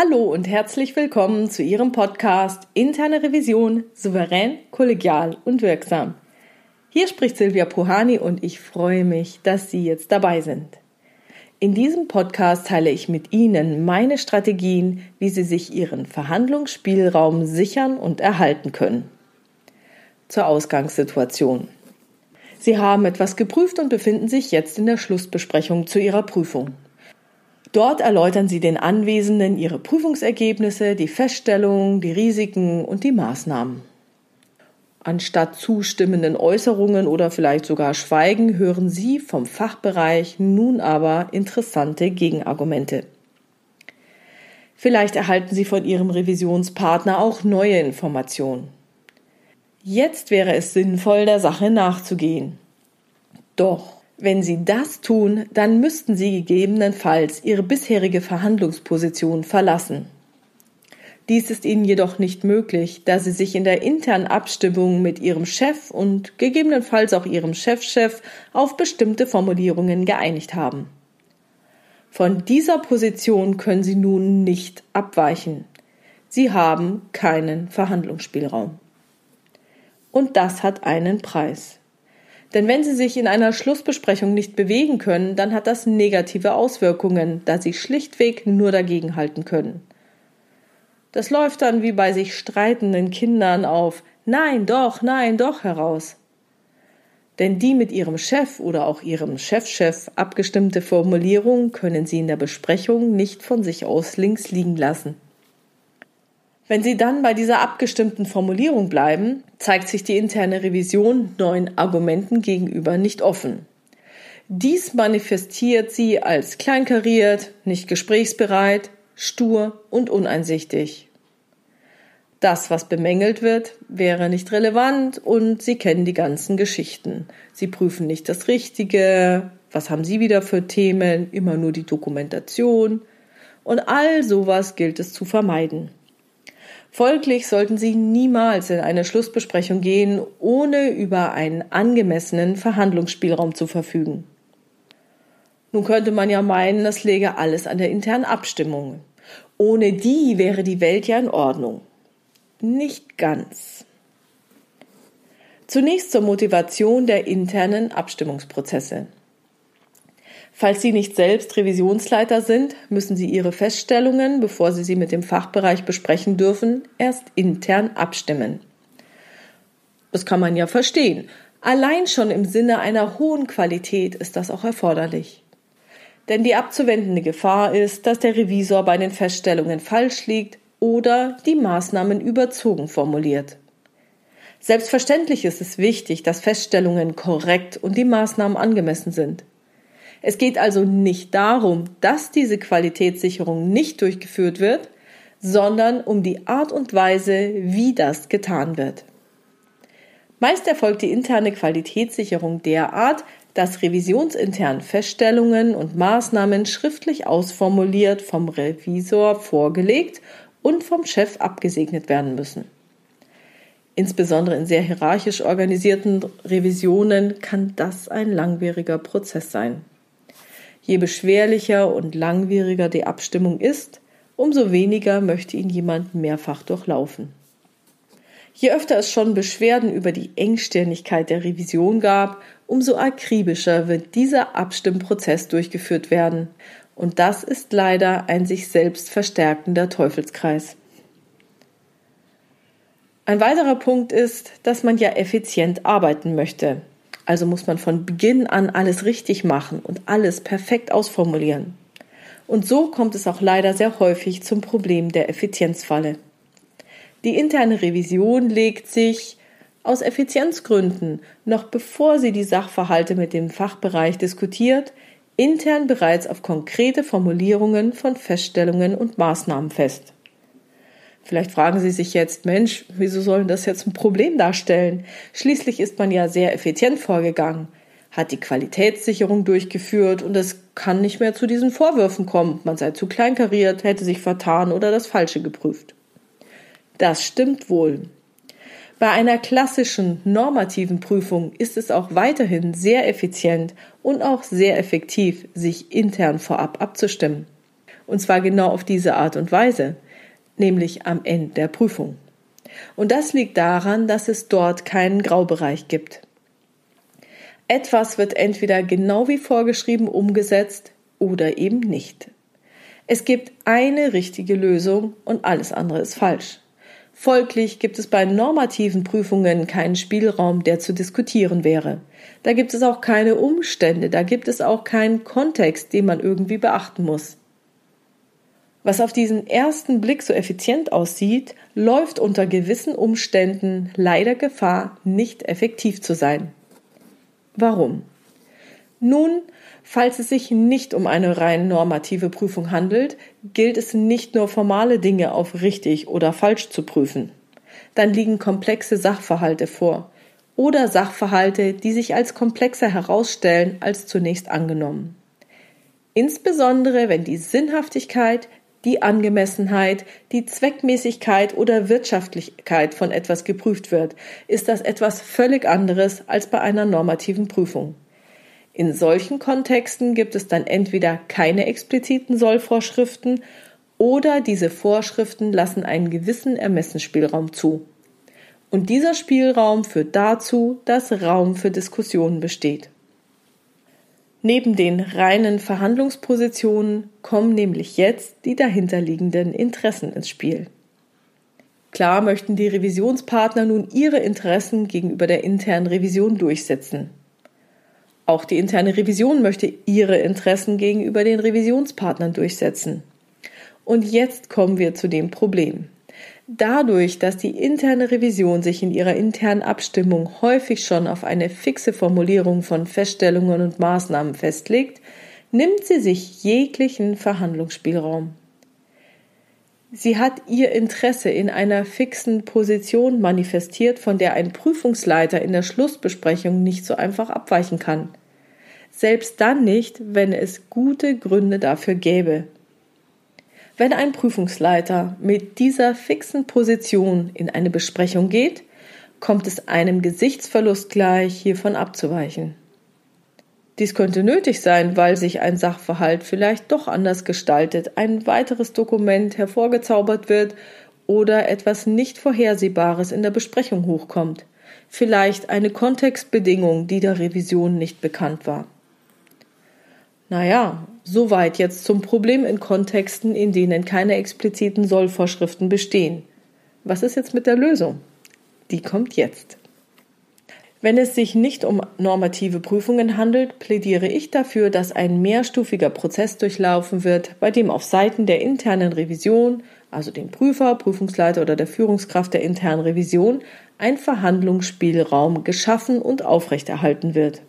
Hallo und herzlich willkommen zu Ihrem Podcast Interne Revision souverän, kollegial und wirksam. Hier spricht Silvia Puhani und ich freue mich, dass Sie jetzt dabei sind. In diesem Podcast teile ich mit Ihnen meine Strategien, wie Sie sich Ihren Verhandlungsspielraum sichern und erhalten können. Zur Ausgangssituation. Sie haben etwas geprüft und befinden sich jetzt in der Schlussbesprechung zu Ihrer Prüfung. Dort erläutern sie den Anwesenden ihre Prüfungsergebnisse, die Feststellungen, die Risiken und die Maßnahmen. Anstatt zustimmenden Äußerungen oder vielleicht sogar Schweigen hören Sie vom Fachbereich nun aber interessante Gegenargumente. Vielleicht erhalten Sie von Ihrem Revisionspartner auch neue Informationen. Jetzt wäre es sinnvoll, der Sache nachzugehen. Doch wenn Sie das tun, dann müssten Sie gegebenenfalls Ihre bisherige Verhandlungsposition verlassen. Dies ist Ihnen jedoch nicht möglich, da Sie sich in der internen Abstimmung mit Ihrem Chef und gegebenenfalls auch Ihrem Chefchef auf bestimmte Formulierungen geeinigt haben. Von dieser Position können Sie nun nicht abweichen. Sie haben keinen Verhandlungsspielraum. Und das hat einen Preis. Denn wenn Sie sich in einer Schlussbesprechung nicht bewegen können, dann hat das negative Auswirkungen, da Sie schlichtweg nur dagegenhalten können. Das läuft dann wie bei sich streitenden Kindern auf Nein, doch, nein, doch heraus. Denn die mit ihrem Chef oder auch ihrem Chefchef abgestimmte Formulierung können Sie in der Besprechung nicht von sich aus links liegen lassen. Wenn Sie dann bei dieser abgestimmten Formulierung bleiben, zeigt sich die interne Revision neuen Argumenten gegenüber nicht offen. Dies manifestiert sie als kleinkariert, nicht gesprächsbereit, stur und uneinsichtig. Das, was bemängelt wird, wäre nicht relevant und Sie kennen die ganzen Geschichten. Sie prüfen nicht das Richtige, was haben Sie wieder für Themen, immer nur die Dokumentation und all sowas gilt es zu vermeiden. Folglich sollten Sie niemals in eine Schlussbesprechung gehen, ohne über einen angemessenen Verhandlungsspielraum zu verfügen. Nun könnte man ja meinen, das läge alles an der internen Abstimmung. Ohne die wäre die Welt ja in Ordnung. Nicht ganz. Zunächst zur Motivation der internen Abstimmungsprozesse. Falls Sie nicht selbst Revisionsleiter sind, müssen Sie Ihre Feststellungen, bevor Sie sie mit dem Fachbereich besprechen dürfen, erst intern abstimmen. Das kann man ja verstehen. Allein schon im Sinne einer hohen Qualität ist das auch erforderlich. Denn die abzuwendende Gefahr ist, dass der Revisor bei den Feststellungen falsch liegt oder die Maßnahmen überzogen formuliert. Selbstverständlich ist es wichtig, dass Feststellungen korrekt und die Maßnahmen angemessen sind. Es geht also nicht darum, dass diese Qualitätssicherung nicht durchgeführt wird, sondern um die Art und Weise, wie das getan wird. Meist erfolgt die interne Qualitätssicherung derart, dass revisionsintern Feststellungen und Maßnahmen schriftlich ausformuliert vom Revisor vorgelegt und vom Chef abgesegnet werden müssen. Insbesondere in sehr hierarchisch organisierten Revisionen kann das ein langwieriger Prozess sein. Je beschwerlicher und langwieriger die Abstimmung ist, umso weniger möchte ihn jemand mehrfach durchlaufen. Je öfter es schon Beschwerden über die Engstirnigkeit der Revision gab, umso akribischer wird dieser Abstimmprozess durchgeführt werden. Und das ist leider ein sich selbst verstärkender Teufelskreis. Ein weiterer Punkt ist, dass man ja effizient arbeiten möchte. Also muss man von Beginn an alles richtig machen und alles perfekt ausformulieren. Und so kommt es auch leider sehr häufig zum Problem der Effizienzfalle. Die interne Revision legt sich aus Effizienzgründen, noch bevor sie die Sachverhalte mit dem Fachbereich diskutiert, intern bereits auf konkrete Formulierungen von Feststellungen und Maßnahmen fest. Vielleicht fragen Sie sich jetzt, Mensch, wieso sollen das jetzt ein Problem darstellen? Schließlich ist man ja sehr effizient vorgegangen, hat die Qualitätssicherung durchgeführt und es kann nicht mehr zu diesen Vorwürfen kommen, man sei zu kleinkariert, hätte sich vertan oder das Falsche geprüft. Das stimmt wohl. Bei einer klassischen normativen Prüfung ist es auch weiterhin sehr effizient und auch sehr effektiv, sich intern vorab abzustimmen. Und zwar genau auf diese Art und Weise, nämlich am Ende der Prüfung. Und das liegt daran, dass es dort keinen Graubereich gibt. Etwas wird entweder genau wie vorgeschrieben umgesetzt oder eben nicht. Es gibt eine richtige Lösung und alles andere ist falsch. Folglich gibt es bei normativen Prüfungen keinen Spielraum, der zu diskutieren wäre. Da gibt es auch keine Umstände, da gibt es auch keinen Kontext, den man irgendwie beachten muss. Was auf diesen ersten Blick so effizient aussieht, läuft unter gewissen Umständen leider Gefahr, nicht effektiv zu sein. Warum? Nun, falls es sich nicht um eine rein normative Prüfung handelt, gilt es nicht nur formale Dinge auf richtig oder falsch zu prüfen. Dann liegen komplexe Sachverhalte vor oder Sachverhalte, die sich als komplexer herausstellen als zunächst angenommen. Insbesondere wenn die Sinnhaftigkeit, die Angemessenheit, die Zweckmäßigkeit oder Wirtschaftlichkeit von etwas geprüft wird, ist das etwas völlig anderes als bei einer normativen Prüfung. In solchen Kontexten gibt es dann entweder keine expliziten Sollvorschriften oder diese Vorschriften lassen einen gewissen Ermessensspielraum zu. Und dieser Spielraum führt dazu, dass Raum für Diskussionen besteht. Neben den reinen Verhandlungspositionen kommen nämlich jetzt die dahinterliegenden Interessen ins Spiel. Klar möchten die Revisionspartner nun ihre Interessen gegenüber der internen Revision durchsetzen. Auch die interne Revision möchte ihre Interessen gegenüber den Revisionspartnern durchsetzen. Und jetzt kommen wir zu dem Problem. Dadurch, dass die interne Revision sich in ihrer internen Abstimmung häufig schon auf eine fixe Formulierung von Feststellungen und Maßnahmen festlegt, nimmt sie sich jeglichen Verhandlungsspielraum. Sie hat ihr Interesse in einer fixen Position manifestiert, von der ein Prüfungsleiter in der Schlussbesprechung nicht so einfach abweichen kann. Selbst dann nicht, wenn es gute Gründe dafür gäbe. Wenn ein Prüfungsleiter mit dieser fixen Position in eine Besprechung geht, kommt es einem Gesichtsverlust gleich, hiervon abzuweichen. Dies könnte nötig sein, weil sich ein Sachverhalt vielleicht doch anders gestaltet, ein weiteres Dokument hervorgezaubert wird oder etwas nicht Vorhersehbares in der Besprechung hochkommt, vielleicht eine Kontextbedingung, die der Revision nicht bekannt war. Naja, soweit jetzt zum Problem in Kontexten, in denen keine expliziten Sollvorschriften bestehen. Was ist jetzt mit der Lösung? Die kommt jetzt. Wenn es sich nicht um normative Prüfungen handelt, plädiere ich dafür, dass ein mehrstufiger Prozess durchlaufen wird, bei dem auf Seiten der internen Revision, also dem Prüfer, Prüfungsleiter oder der Führungskraft der internen Revision, ein Verhandlungsspielraum geschaffen und aufrechterhalten wird.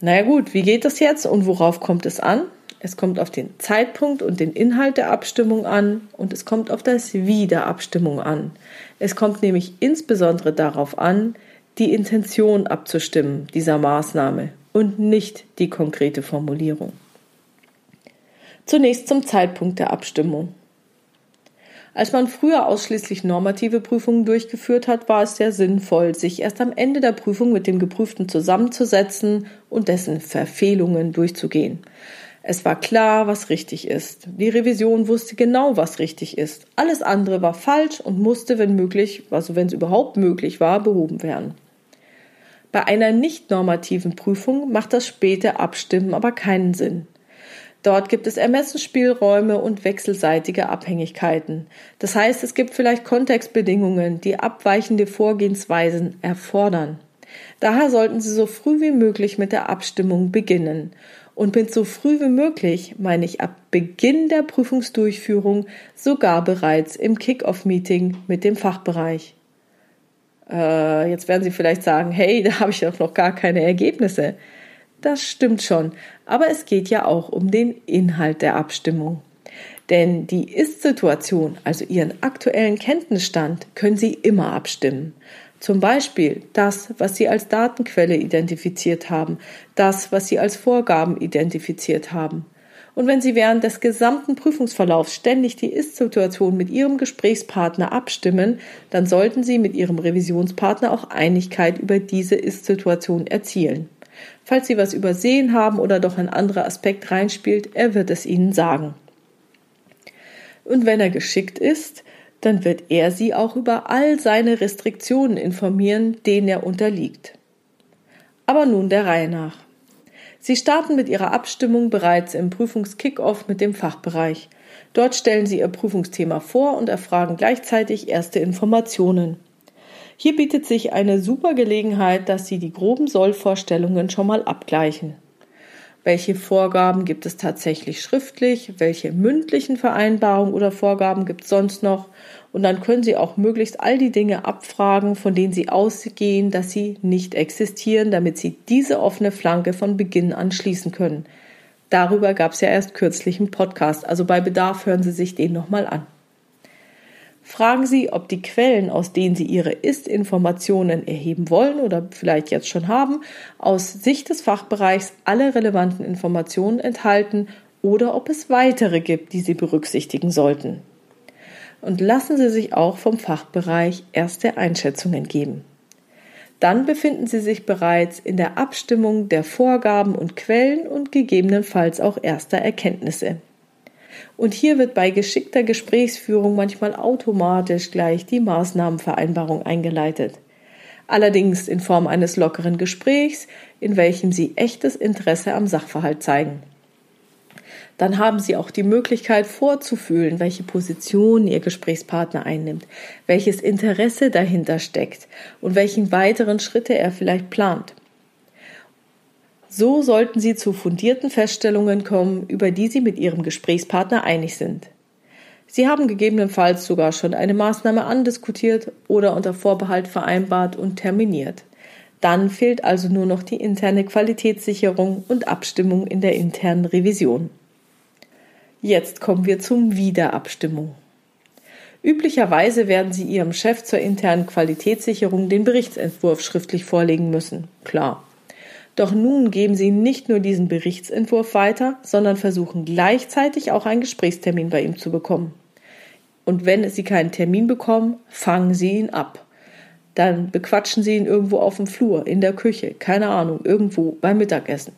Naja gut, wie geht das jetzt und worauf kommt es an? Es kommt auf den Zeitpunkt und den Inhalt der Abstimmung an und es kommt auf das Wie der Abstimmung an. Es kommt nämlich insbesondere darauf an, die Intention abzustimmen dieser Maßnahme und nicht die konkrete Formulierung. Zunächst zum Zeitpunkt der Abstimmung. Als man früher ausschließlich normative Prüfungen durchgeführt hat, war es sehr sinnvoll, sich erst am Ende der Prüfung mit dem Geprüften zusammenzusetzen und dessen Verfehlungen durchzugehen. Es war klar, was richtig ist. Die Revision wusste genau, was richtig ist. Alles andere war falsch und musste, wenn möglich, also wenn es überhaupt möglich war, behoben werden. Bei einer nicht normativen Prüfung macht das späte Abstimmen aber keinen Sinn. Dort gibt es Ermessensspielräume und wechselseitige Abhängigkeiten. Das heißt, es gibt vielleicht Kontextbedingungen, die abweichende Vorgehensweisen erfordern. Daher sollten Sie so früh wie möglich mit der Abstimmung beginnen. Und mit so früh wie möglich meine ich ab Beginn der Prüfungsdurchführung sogar bereits im Kick-off-Meeting mit dem Fachbereich. Äh, jetzt werden Sie vielleicht sagen, hey, da habe ich doch noch gar keine Ergebnisse. Das stimmt schon, aber es geht ja auch um den Inhalt der Abstimmung. Denn die Ist-Situation, also Ihren aktuellen Kenntnisstand, können Sie immer abstimmen. Zum Beispiel das, was Sie als Datenquelle identifiziert haben, das, was Sie als Vorgaben identifiziert haben. Und wenn Sie während des gesamten Prüfungsverlaufs ständig die Ist-Situation mit Ihrem Gesprächspartner abstimmen, dann sollten Sie mit Ihrem Revisionspartner auch Einigkeit über diese Ist-Situation erzielen. Falls Sie was übersehen haben oder doch ein anderer Aspekt reinspielt, er wird es Ihnen sagen. Und wenn er geschickt ist, dann wird er Sie auch über all seine Restriktionen informieren, denen er unterliegt. Aber nun der Reihe nach. Sie starten mit Ihrer Abstimmung bereits im Prüfungskickoff mit dem Fachbereich. Dort stellen Sie Ihr Prüfungsthema vor und erfragen gleichzeitig erste Informationen. Hier bietet sich eine super Gelegenheit, dass Sie die groben Sollvorstellungen schon mal abgleichen. Welche Vorgaben gibt es tatsächlich schriftlich? Welche mündlichen Vereinbarungen oder Vorgaben gibt es sonst noch? Und dann können Sie auch möglichst all die Dinge abfragen, von denen Sie ausgehen, dass sie nicht existieren, damit Sie diese offene Flanke von Beginn an schließen können. Darüber gab es ja erst kürzlich einen Podcast, also bei Bedarf hören Sie sich den nochmal an. Fragen Sie, ob die Quellen, aus denen Sie Ihre Ist-Informationen erheben wollen oder vielleicht jetzt schon haben, aus Sicht des Fachbereichs alle relevanten Informationen enthalten oder ob es weitere gibt, die Sie berücksichtigen sollten. Und lassen Sie sich auch vom Fachbereich erste Einschätzungen geben. Dann befinden Sie sich bereits in der Abstimmung der Vorgaben und Quellen und gegebenenfalls auch erster Erkenntnisse. Und hier wird bei geschickter Gesprächsführung manchmal automatisch gleich die Maßnahmenvereinbarung eingeleitet. Allerdings in Form eines lockeren Gesprächs, in welchem Sie echtes Interesse am Sachverhalt zeigen. Dann haben Sie auch die Möglichkeit vorzufühlen, welche Position Ihr Gesprächspartner einnimmt, welches Interesse dahinter steckt und welchen weiteren Schritte er vielleicht plant. So sollten Sie zu fundierten Feststellungen kommen, über die Sie mit Ihrem Gesprächspartner einig sind. Sie haben gegebenenfalls sogar schon eine Maßnahme andiskutiert oder unter Vorbehalt vereinbart und terminiert. Dann fehlt also nur noch die interne Qualitätssicherung und Abstimmung in der internen Revision. Jetzt kommen wir zum Wiederabstimmung. Üblicherweise werden Sie Ihrem Chef zur internen Qualitätssicherung den Berichtsentwurf schriftlich vorlegen müssen. Klar. Doch nun geben Sie nicht nur diesen Berichtsentwurf weiter, sondern versuchen gleichzeitig auch einen Gesprächstermin bei ihm zu bekommen. Und wenn Sie keinen Termin bekommen, fangen Sie ihn ab. Dann bequatschen Sie ihn irgendwo auf dem Flur, in der Küche, keine Ahnung, irgendwo beim Mittagessen.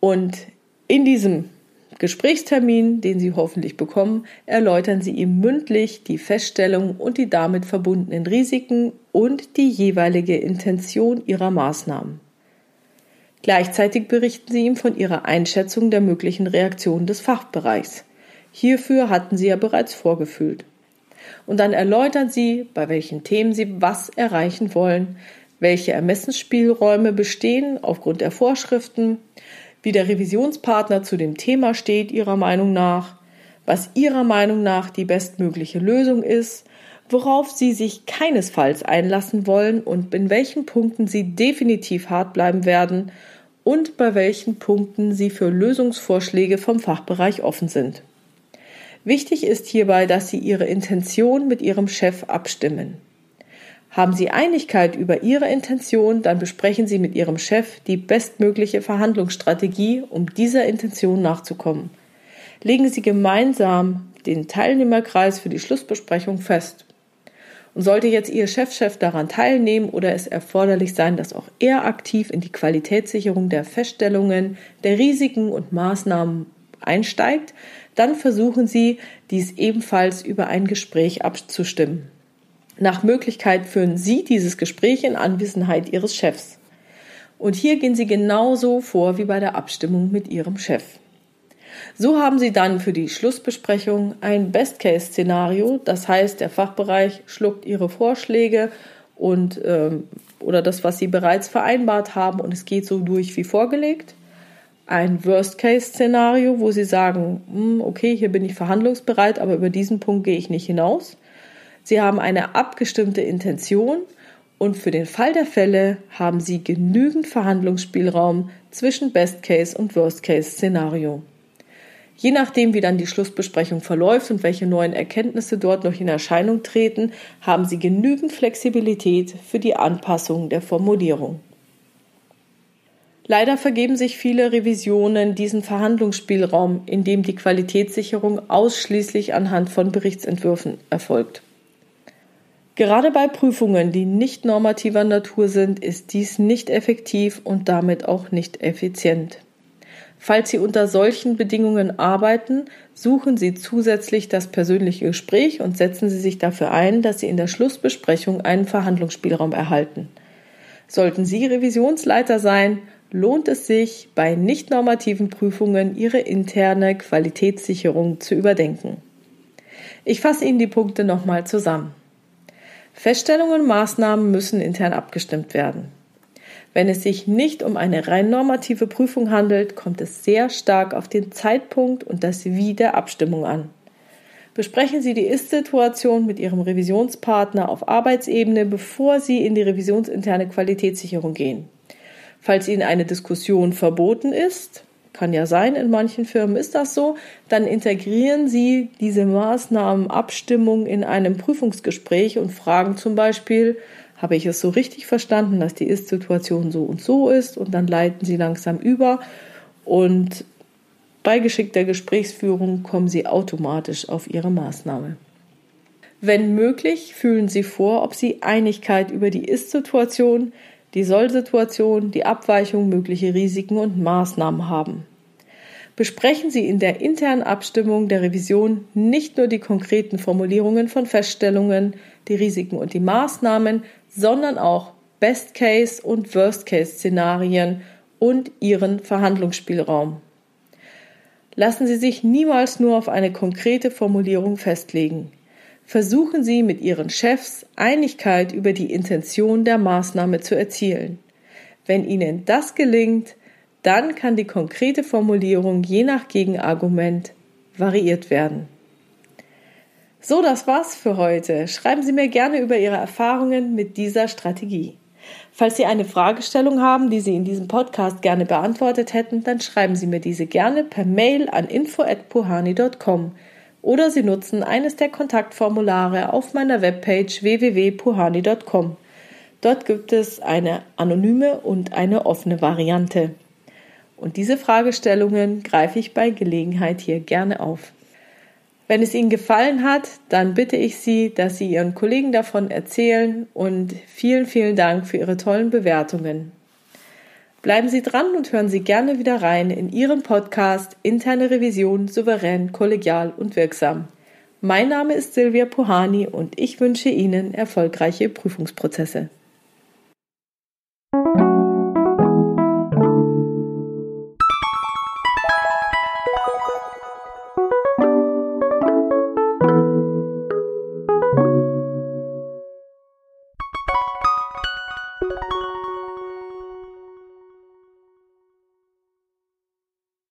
Und in diesem Gesprächstermin, den Sie hoffentlich bekommen, erläutern Sie ihm mündlich die Feststellung und die damit verbundenen Risiken und die jeweilige Intention Ihrer Maßnahmen. Gleichzeitig berichten Sie ihm von Ihrer Einschätzung der möglichen Reaktion des Fachbereichs. Hierfür hatten Sie ja bereits vorgefühlt. Und dann erläutern Sie, bei welchen Themen Sie was erreichen wollen, welche Ermessensspielräume bestehen aufgrund der Vorschriften, wie der Revisionspartner zu dem Thema steht Ihrer Meinung nach, was Ihrer Meinung nach die bestmögliche Lösung ist, worauf Sie sich keinesfalls einlassen wollen und in welchen Punkten Sie definitiv hart bleiben werden und bei welchen Punkten Sie für Lösungsvorschläge vom Fachbereich offen sind. Wichtig ist hierbei, dass Sie Ihre Intention mit Ihrem Chef abstimmen. Haben Sie Einigkeit über Ihre Intention, dann besprechen Sie mit Ihrem Chef die bestmögliche Verhandlungsstrategie, um dieser Intention nachzukommen. Legen Sie gemeinsam den Teilnehmerkreis für die Schlussbesprechung fest. Und sollte jetzt Ihr Chefchef -Chef daran teilnehmen oder es erforderlich sein, dass auch er aktiv in die Qualitätssicherung der Feststellungen, der Risiken und Maßnahmen einsteigt, dann versuchen Sie, dies ebenfalls über ein Gespräch abzustimmen. Nach Möglichkeit führen Sie dieses Gespräch in Anwesenheit Ihres Chefs. Und hier gehen Sie genauso vor wie bei der Abstimmung mit Ihrem Chef. So haben Sie dann für die Schlussbesprechung ein Best-Case-Szenario, das heißt, der Fachbereich schluckt Ihre Vorschläge und ähm, oder das, was Sie bereits vereinbart haben, und es geht so durch wie vorgelegt. Ein Worst-Case-Szenario, wo Sie sagen, hm, okay, hier bin ich verhandlungsbereit, aber über diesen Punkt gehe ich nicht hinaus. Sie haben eine abgestimmte Intention und für den Fall der Fälle haben Sie genügend Verhandlungsspielraum zwischen Best Case und Worst Case Szenario. Je nachdem, wie dann die Schlussbesprechung verläuft und welche neuen Erkenntnisse dort noch in Erscheinung treten, haben Sie genügend Flexibilität für die Anpassung der Formulierung. Leider vergeben sich viele Revisionen diesen Verhandlungsspielraum, in dem die Qualitätssicherung ausschließlich anhand von Berichtsentwürfen erfolgt. Gerade bei Prüfungen, die nicht normativer Natur sind, ist dies nicht effektiv und damit auch nicht effizient. Falls Sie unter solchen Bedingungen arbeiten, suchen Sie zusätzlich das persönliche Gespräch und setzen Sie sich dafür ein, dass Sie in der Schlussbesprechung einen Verhandlungsspielraum erhalten. Sollten Sie Revisionsleiter sein, lohnt es sich, bei nicht normativen Prüfungen Ihre interne Qualitätssicherung zu überdenken. Ich fasse Ihnen die Punkte nochmal zusammen. Feststellungen und Maßnahmen müssen intern abgestimmt werden. Wenn es sich nicht um eine rein normative Prüfung handelt, kommt es sehr stark auf den Zeitpunkt und das Wie der Abstimmung an. Besprechen Sie die Ist-Situation mit Ihrem Revisionspartner auf Arbeitsebene, bevor Sie in die revisionsinterne Qualitätssicherung gehen. Falls Ihnen eine Diskussion verboten ist, kann ja sein, in manchen Firmen ist das so, dann integrieren Sie diese Maßnahmenabstimmung in einem Prüfungsgespräch und fragen zum Beispiel, habe ich es so richtig verstanden, dass die Ist-Situation so und so ist und dann leiten Sie langsam über und bei geschickter Gesprächsführung kommen Sie automatisch auf Ihre Maßnahme. Wenn möglich, fühlen Sie vor, ob Sie Einigkeit über die Ist-Situation, die Soll-Situation, die Abweichung, mögliche Risiken und Maßnahmen haben. Besprechen Sie in der internen Abstimmung der Revision nicht nur die konkreten Formulierungen von Feststellungen, die Risiken und die Maßnahmen, sondern auch Best-Case- und Worst-Case-Szenarien und Ihren Verhandlungsspielraum. Lassen Sie sich niemals nur auf eine konkrete Formulierung festlegen versuchen Sie mit Ihren Chefs Einigkeit über die Intention der Maßnahme zu erzielen. Wenn Ihnen das gelingt, dann kann die konkrete Formulierung je nach Gegenargument variiert werden. So, das war's für heute. Schreiben Sie mir gerne über Ihre Erfahrungen mit dieser Strategie. Falls Sie eine Fragestellung haben, die Sie in diesem Podcast gerne beantwortet hätten, dann schreiben Sie mir diese gerne per Mail an info@puhani.com oder Sie nutzen eines der Kontaktformulare auf meiner Webpage www.puhani.com. Dort gibt es eine anonyme und eine offene Variante. Und diese Fragestellungen greife ich bei Gelegenheit hier gerne auf. Wenn es Ihnen gefallen hat, dann bitte ich Sie, dass Sie Ihren Kollegen davon erzählen und vielen, vielen Dank für Ihre tollen Bewertungen. Bleiben Sie dran und hören Sie gerne wieder rein in Ihren Podcast Interne Revision souverän, kollegial und wirksam. Mein Name ist Silvia Puhani und ich wünsche Ihnen erfolgreiche Prüfungsprozesse.